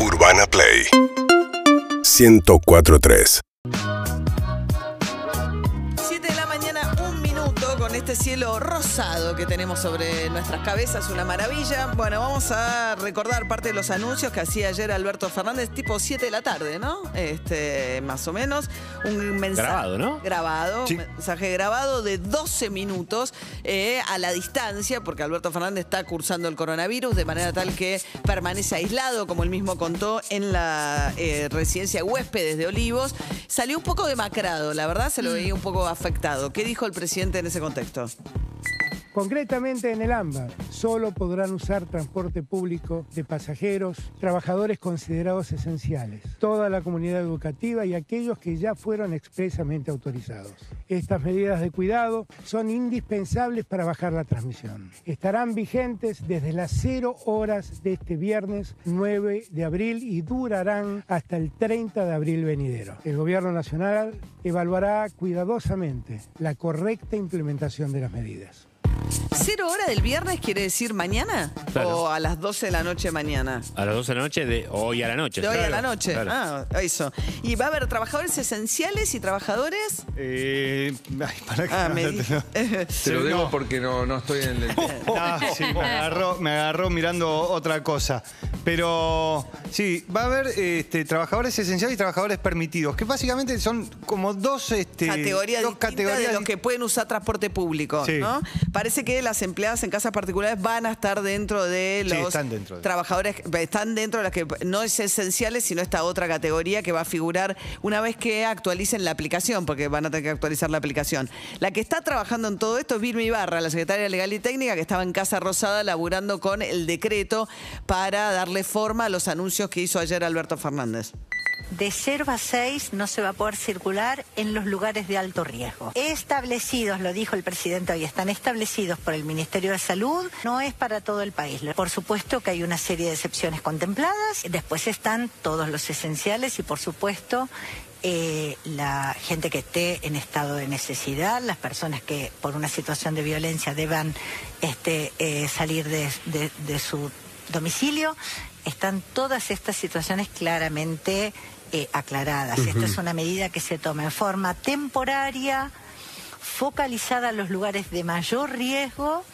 Urbana Play. 1043 este cielo rosado que tenemos sobre nuestras cabezas, una maravilla. Bueno, vamos a recordar parte de los anuncios que hacía ayer Alberto Fernández, tipo 7 de la tarde, ¿no? Este, más o menos. Un mensaje. Grabado, ¿no? Grabado, un mensaje grabado de 12 minutos eh, a la distancia, porque Alberto Fernández está cursando el coronavirus de manera tal que permanece aislado, como él mismo contó, en la eh, residencia huéspedes de Olivos. Salió un poco demacrado, la verdad se lo veía un poco afectado. ¿Qué dijo el presidente en ese contexto? stuff. Concretamente en el AMBA, solo podrán usar transporte público de pasajeros, trabajadores considerados esenciales, toda la comunidad educativa y aquellos que ya fueron expresamente autorizados. Estas medidas de cuidado son indispensables para bajar la transmisión. Estarán vigentes desde las 0 horas de este viernes 9 de abril y durarán hasta el 30 de abril venidero. El Gobierno Nacional evaluará cuidadosamente la correcta implementación de las medidas. ¿Cero hora del viernes quiere decir mañana? Claro. ¿O a las 12 de la noche mañana? A las 12 de la noche de hoy a la noche. De hoy a la noche. claro. Ah, eso. ¿Y va a haber trabajadores esenciales y trabajadores? Eh, ay, para que Ah, no me te di- lo- Te lo debo porque no, no estoy en el. Ah, sí, me agarró, me agarró mirando otra cosa. Pero sí, va a haber este, trabajadores esenciales y trabajadores permitidos, que básicamente son como dos, este, categorías dos categorías de los que pueden usar transporte público, Sí. ¿no? Parece que las empleadas en casas particulares van a estar dentro de Sí, los están dentro de- trabajadores, están dentro de las que no es esenciales, sino esta otra categoría que va a figurar una vez que actualicen la aplicación, porque van a tener que actualizar la aplicación. La que está trabajando en todo esto es Vilma Ibarra, la secretaria legal y técnica, que estaba en Casa Rosada laburando con el decreto para darle forma a los anuncios que hizo ayer Alberto Fernández. De 0 a 6 no se va a poder circular en los lugares de alto riesgo. Establecidos, lo dijo el presidente hoy, están establecidos por el Ministerio de Salud, no es para todo el país. Por supuesto que hay una serie de excepciones contempladas, después están todos los esenciales y por supuesto eh, la gente que esté en estado de necesidad, las personas que por una situación de violencia deban este, eh, salir de- de su domicilio, están todas estas situaciones claramente eh, aclaradas. Esta es una medida que se toma en forma temporaria, focalizada en los lugares de mayor riesgo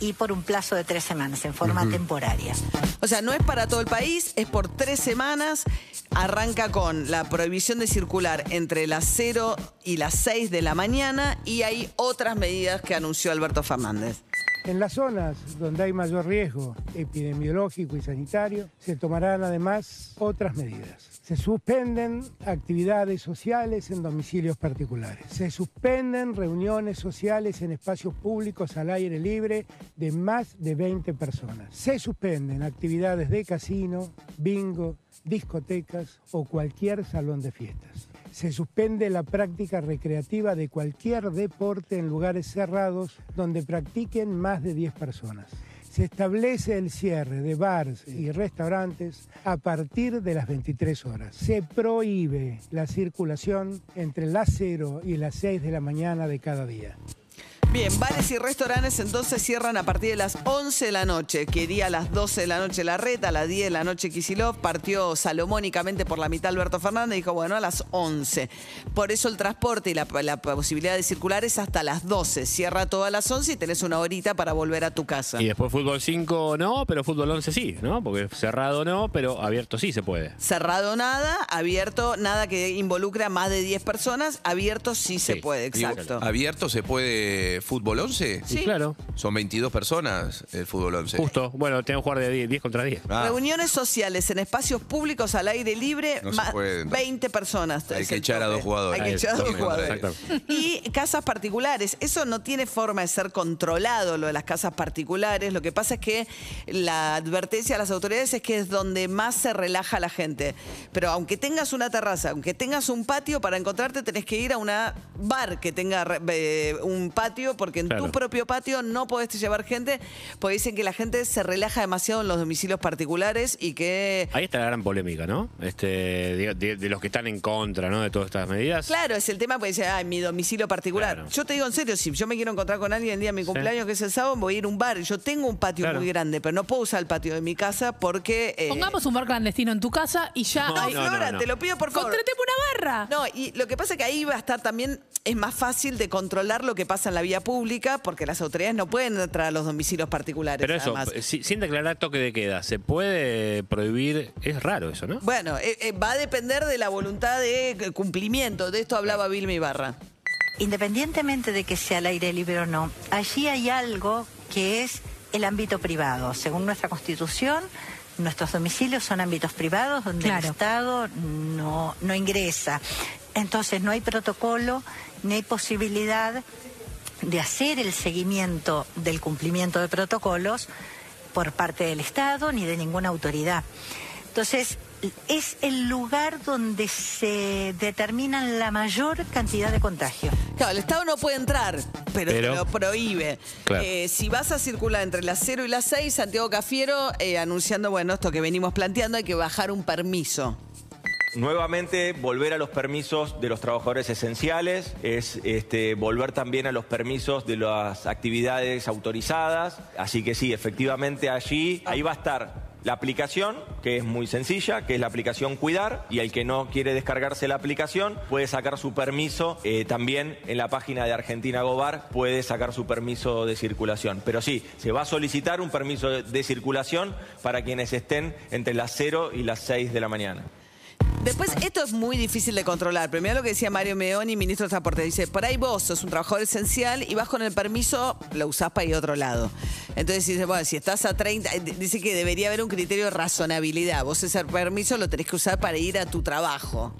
y por un plazo de tres semanas, en forma temporaria. O sea, no es para todo el país, es por tres semanas. Arranca con la prohibición de circular entre las 0 y las 6 de la mañana y hay otras medidas que anunció Alberto Fernández. En las zonas donde hay mayor riesgo epidemiológico y sanitario, se tomarán además otras medidas. Se suspenden actividades sociales en domicilios particulares. Se suspenden reuniones sociales en espacios públicos al aire libre de más de 20 personas. Se suspenden actividades de casino, bingo, discotecas o cualquier salón de fiestas. Se suspende la práctica recreativa de cualquier deporte en lugares cerrados donde practiquen más de 10 personas. Se establece el cierre de bares y restaurantes a partir de las 23 horas. Se prohíbe la circulación entre las 0 y las 6 de la mañana de cada día. Bien, bares y restaurantes entonces cierran a partir de las 11 de la noche. Quería a las 12 de la noche la reta, a las 10 de la noche Kisilov. Partió salomónicamente por la mitad Alberto Fernández. Dijo, bueno, a las 11. Por eso el transporte y la, la posibilidad de circular es hasta las 12. Cierra todas las 11 y tenés una horita para volver a tu casa. Y después fútbol 5 no, pero fútbol 11 sí, ¿no? Porque cerrado no, pero abierto sí se puede. Cerrado nada, abierto nada que involucre a más de 10 personas. Abierto sí, se Sí, puede, digo, exacto. ¿Abierto se puede fútbol 11? Sí. Claro, Son 22 personas el fútbol 11. justo. Bueno, tengo que jugar de 10, 10 contra 10. Ah, Reuniones sociales en espacios públicos al aire libre, No se no. 20 personas. Hay es que el echar a tope. dos jugadores. Hay que Ahí, echar a dos dos jugadores. exactamente. Y casas particulares. Eso no tiene forma de ser controlado, lo de las casas particulares. Lo que pasa es que la advertencia a las autoridades es que es donde más se relaja la gente. Pero aunque tengas una terraza, aunque tengas un patio, para encontrarte tenés que ir a una bar que tenga re- eh, un patio porque en Claro. tu propio patio no podés llevar gente porque dicen que la gente se relaja demasiado en los domicilios particulares y que... Ahí está la gran polémica, ¿no? Este, de, de- de los que están en contra, ¿no? De todas estas medidas. Claro, es el tema porque dice, ah, mi domicilio particular. Claro. Yo te digo en serio, si yo me quiero encontrar con alguien el día de mi cumpleaños, que es el sábado, voy a ir a un bar. Yo tengo un patio Claro. muy grande, pero no puedo usar el patio de mi casa porque... eh, Pongamos un bar clandestino en tu casa y ya. No, No, Ay, no, Flora, no. te lo pido por favor. Contratemos una barra. No, y lo que pasa es que ahí va a estar también, es más fácil de controlar lo que pasa en la vía pública, porque las autoridades no pueden entrar a los domicilios particulares. Pero eso, además. si- sin declarar toque de queda, ¿se puede prohibir? Es raro eso, ¿no? Bueno, eh, eh, va a depender de la voluntad de eh, cumplimiento. De esto hablaba Vilma Ibarra. Independientemente de que sea al aire libre o no, allí hay algo que es el ámbito privado. Según nuestra constitución, nuestros domicilios son ámbitos privados donde Claro. el Estado no, no ingresa. Entonces no hay protocolo ni hay posibilidad de hacer el seguimiento del cumplimiento de protocolos por parte del Estado ni de ninguna autoridad. Entonces, es el lugar donde se determinan la mayor cantidad de contagios. Claro, el Estado no puede entrar, pero, Pero- te lo prohíbe. Claro. Eh, si vas a circular entre las 0 y las 6, Santiago Cafiero eh, anunciando, bueno, esto que venimos planteando, hay que bajar un permiso. Nuevamente, volver a los permisos de los trabajadores esenciales, es este, volver también a los permisos de las actividades autorizadas. Así que sí, efectivamente allí, ahí va a estar la aplicación, que es muy sencilla, que es la aplicación Cuidar, y el que no quiere descargarse la aplicación puede sacar su permiso eh, también en la página de Argentina Gobar, puede sacar su permiso de circulación. Pero sí, se va a solicitar un permiso de, de circulación para quienes estén entre las 0 y las 6 de la mañana. Después, esto es muy difícil de controlar. Primero lo que decía Mario Meoni, ministro de Transporte, dice, por ahí vos sos un trabajador esencial y vas con el permiso, lo usás para ir a otro lado. Entonces dice, bueno, si estás a 30, eh, dice que debería haber un criterio de razonabilidad. Vos ese permiso lo tenés que usar para ir a tu trabajo.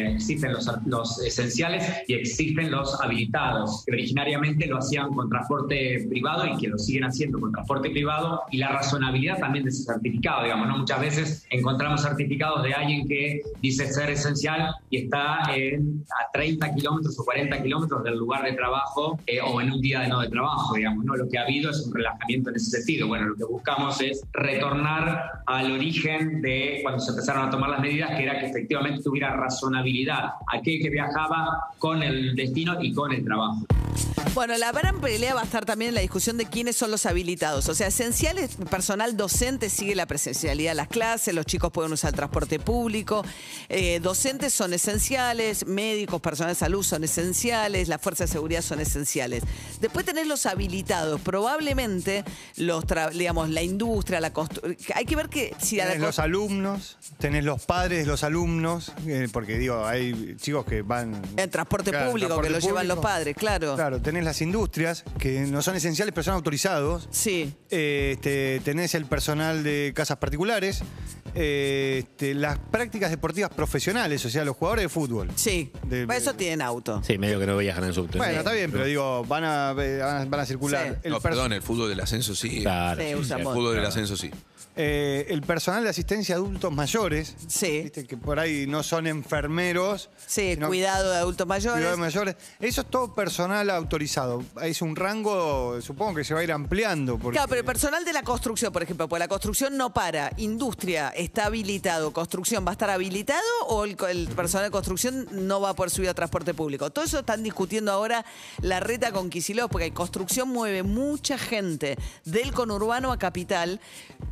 Existen los, los esenciales y existen los habilitados, que originariamente lo hacían con transporte privado y que lo siguen haciendo con transporte privado, y la razonabilidad también de ese certificado, digamos, ¿no? Muchas veces encontramos certificados de alguien que dice ser esencial y está en, a 30 kilómetros o 40 kilómetros del lugar de trabajo eh, o en un día de no de trabajo, digamos, ¿no? Lo que ha habido es un relajamiento en ese sentido. Bueno, lo que buscamos es retornar al origen de cuando se empezaron a tomar las medidas, que era que efectivamente tuviera razonabilidad aquel que viajaba con el destino y con el trabajo. Bueno, la gran pelea va a estar también en la discusión de quiénes son los habilitados. O sea, esenciales, personal docente sigue la presencialidad de las clases, los chicos pueden usar el transporte público, eh, docentes son esenciales, médicos, personal de salud son esenciales, las fuerzas de seguridad son esenciales. Después tenés los habilitados, probablemente los, digamos, la industria, la construcción. Hay que ver que si la Tenés los alumnos, tenés los padres de los alumnos, eh, porque digo, hay chicos que van... en transporte Claro, público, transporte que lo llevan los padres, claro. Claro, tenés las industrias, que no son esenciales, pero son autorizados. Sí. Eh, este, tenés el personal de casas particulares, eh, este, las prácticas deportivas profesionales, o sea, los jugadores de fútbol. Sí, De- Para eso tienen auto. Sí, medio que no viajan en subte. Bueno, está bien, pero digo, van a, van a, van a circular. Sí. El No, perdón, el fútbol del ascenso sí. Claro, Sí, sí, usan El moto. fútbol del ascenso sí. Eh, el personal de asistencia a adultos mayores, Sí. viste, que por ahí no son enfermeros. Sí, cuidado de adultos mayores. cuidado de mayores. Eso es todo personal autorizado. Es un rango, supongo que se va a ir ampliando. Porque, Claro, pero el personal de la construcción, por ejemplo, pues la construcción no para. Industria está habilitado, construcción va a estar habilitado o el, el personal de construcción no va a poder subir a transporte público. Todo eso están discutiendo ahora la reta con Kicillof, porque construcción mueve mucha gente del conurbano a capital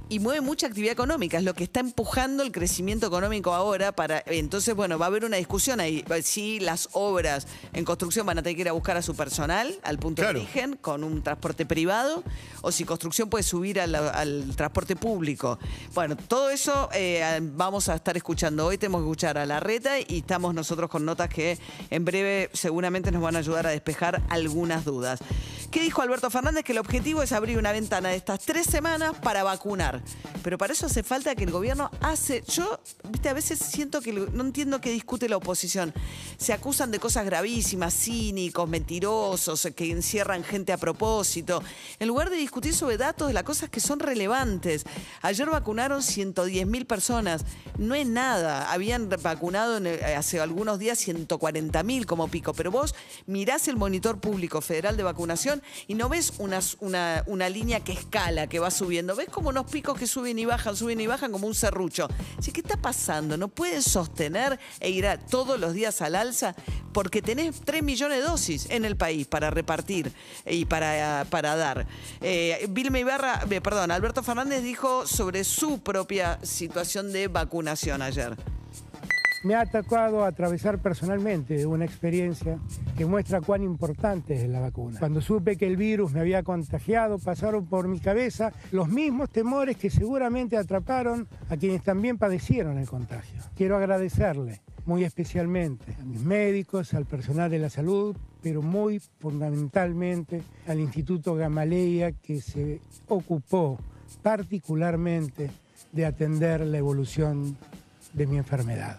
y mueve mucha actividad económica. Es lo que está empujando el crecimiento económico ahora. para Entonces, bueno, va a haber una discusión ahí. Si las obras en construcción van a tener que ir a buscar a su personal al punto Claro. de origen con un transporte privado o si construcción puede subir al, al transporte público. Bueno, todo eso eh, vamos a estar escuchando. Hoy tenemos que escuchar a la reta y estamos nosotros con notas que en breve seguramente nos van a ayudar a despejar algunas dudas. ¿Qué dijo Alberto Fernández? Que el objetivo es abrir una ventana de estas tres semanas para vacunar. Pero para eso hace falta que el gobierno hace. Yo, viste, a veces siento que no entiendo qué discute la oposición. Se acusan de cosas gravísimas, cínicos, mentirosos, que encierran gente a propósito. En lugar de discutir sobre datos de las cosas que son relevantes. Ayer vacunaron 110 mil personas. No es nada. Habían vacunado hace algunos días 140 mil como pico. Pero vos mirás el monitor público federal de vacunación y no ves una, una, una línea que escala, que va subiendo. Ves como unos picos que suben y bajan, suben y bajan como un serrucho. ¿qué está pasando? ¿No pueden sostener e ir a- todos los días al alza? Porque tenés 3 millones de dosis en el país para repartir y para, para dar. Eh, Vilma Ibarra, eh, perdón, Alberto Fernández dijo sobre su propia situación de vacunación ayer. Me ha tocado atravesar personalmente una experiencia que muestra cuán importante es la vacuna. Cuando supe que el virus me había contagiado, pasaron por mi cabeza los mismos temores que seguramente atraparon a quienes también padecieron el contagio. Quiero agradecerle muy especialmente a mis médicos, al personal de la salud, pero muy fundamentalmente al Instituto Gamaleya que se ocupó particularmente de atender la evolución de mi enfermedad.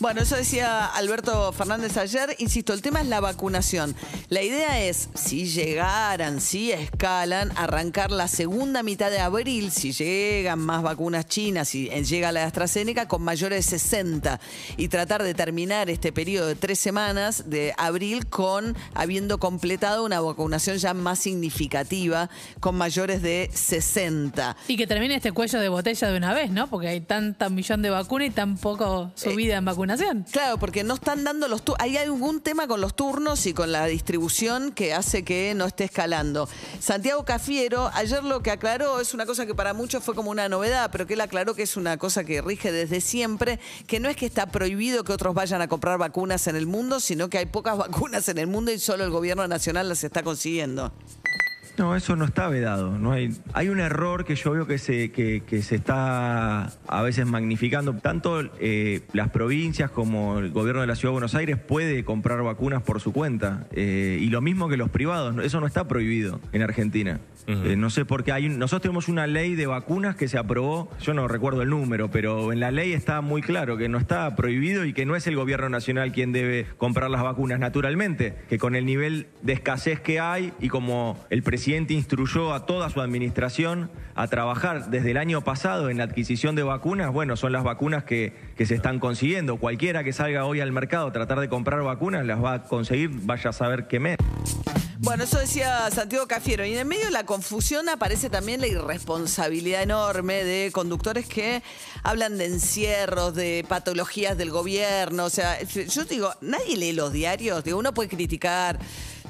Bueno, eso decía Alberto Fernández ayer. Insisto, el tema es la vacunación. La idea es, si llegaran, si escalan, arrancar la segunda mitad de abril, si llegan más vacunas chinas, si llega la AstraZeneca, con mayores de 60. Y tratar de terminar este periodo de tres semanas de abril con habiendo completado una vacunación ya más significativa, con mayores de 60. Y que termine este cuello de botella de una vez, ¿no? Porque hay tanta millón de vacunas y tan poco subida en vacunación. Claro, porque no están dando los turnos. Hay algún tema con los turnos y con la distribución que hace que no esté escalando. Santiago Cafiero, ayer lo que aclaró es una cosa que para muchos fue como una novedad, pero que él aclaró que es una cosa que rige desde siempre, que no es que está prohibido que otros vayan a comprar vacunas en el mundo, sino que hay pocas vacunas en el mundo y solo el gobierno nacional las está consiguiendo. No, eso no está vedado. No hay, hay un error que yo veo que se, que, que se está a veces magnificando. Tanto eh, las provincias como el gobierno de la Ciudad de Buenos Aires puede comprar vacunas por su cuenta. Eh, y lo mismo que los privados. Eso no está prohibido en Argentina. Eh, no sé por qué hay un- nosotros tenemos una ley de vacunas que se aprobó, yo no recuerdo el número, pero en la ley está muy claro que no está prohibido y que no es el gobierno nacional quien debe comprar las vacunas naturalmente, que con el nivel de escasez que hay y como el presidente instruyó a toda su administración a trabajar desde el año pasado en la adquisición de vacunas, bueno, son las vacunas que, que se están consiguiendo. Cualquiera que salga hoy al mercado a tratar de comprar vacunas las va a conseguir, vaya a saber qué mes. Bueno, eso decía Santiago Cafiero. Y en medio de la confusión aparece también la irresponsabilidad enorme de conductores que hablan de encierros, de patologías del gobierno. O sea, yo digo, nadie lee los diarios. Uno puede criticar.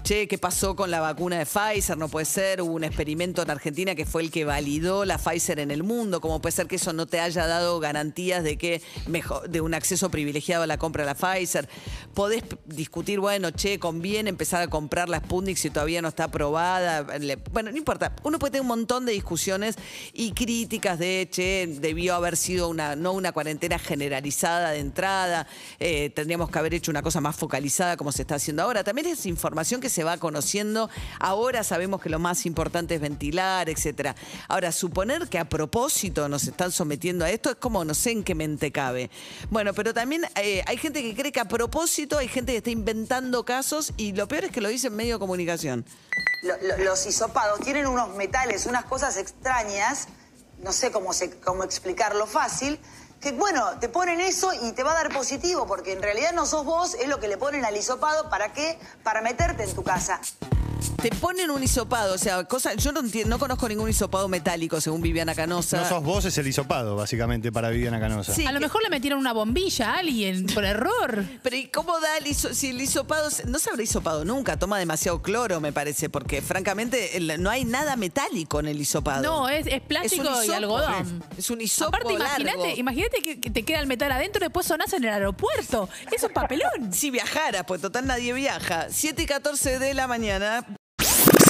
Che, ¿qué pasó con la vacuna de Pfizer? No puede ser. Hubo un experimento en Argentina que fue el que validó la Pfizer en el mundo. ¿Cómo puede ser que eso no te haya dado garantías de que mejor, de un acceso privilegiado a la compra de la Pfizer? Podés discutir, bueno, che, conviene empezar a comprar la Sputnik si todavía no está aprobada. Bueno, no importa. Uno puede tener un montón de discusiones y críticas de, che, debió haber sido una, no una cuarentena generalizada de entrada. eh, tendríamos que haber hecho una cosa más focalizada como se está haciendo ahora. También es información que se va conociendo. Ahora sabemos que lo más importante es ventilar, etcétera. Ahora, suponer que a propósito nos están sometiendo a esto es como no sé en qué mente cabe. Bueno, pero también eh, hay gente que cree que a propósito hay gente que está inventando casos y lo peor es que lo dice en medio de comunicación. Lo- lo- los hisopados tienen unos metales, unas cosas extrañas, no sé cómo, se- cómo explicarlo fácil, que bueno, te ponen eso y te va a dar positivo, porque en realidad no sos vos, es lo que le ponen al hisopado, ¿para qué? Para meterte en tu casa. Te ponen un hisopado, o sea, cosa, yo no, enti- no conozco ningún hisopado metálico, según Viviana Canosa. No sos vos, es el hisopado, básicamente, para Viviana Canosa. Sí, a lo que- mejor le metieron una bombilla a alguien por error. Pero ¿y cómo da el hiso- si el hisopado se- no se habrá hisopado nunca? Toma demasiado cloro, me parece, porque francamente el- no hay nada metálico en el hisopado. No, es, es Es plástico y hisopo. algodón. Es un hisopo Aparte, largo. imagínate, imagínate que, que te queda el metal adentro y después sonás en el aeropuerto. Es un papelón. Si viajara, pues total nadie viaja. 7 y 14 de la mañana.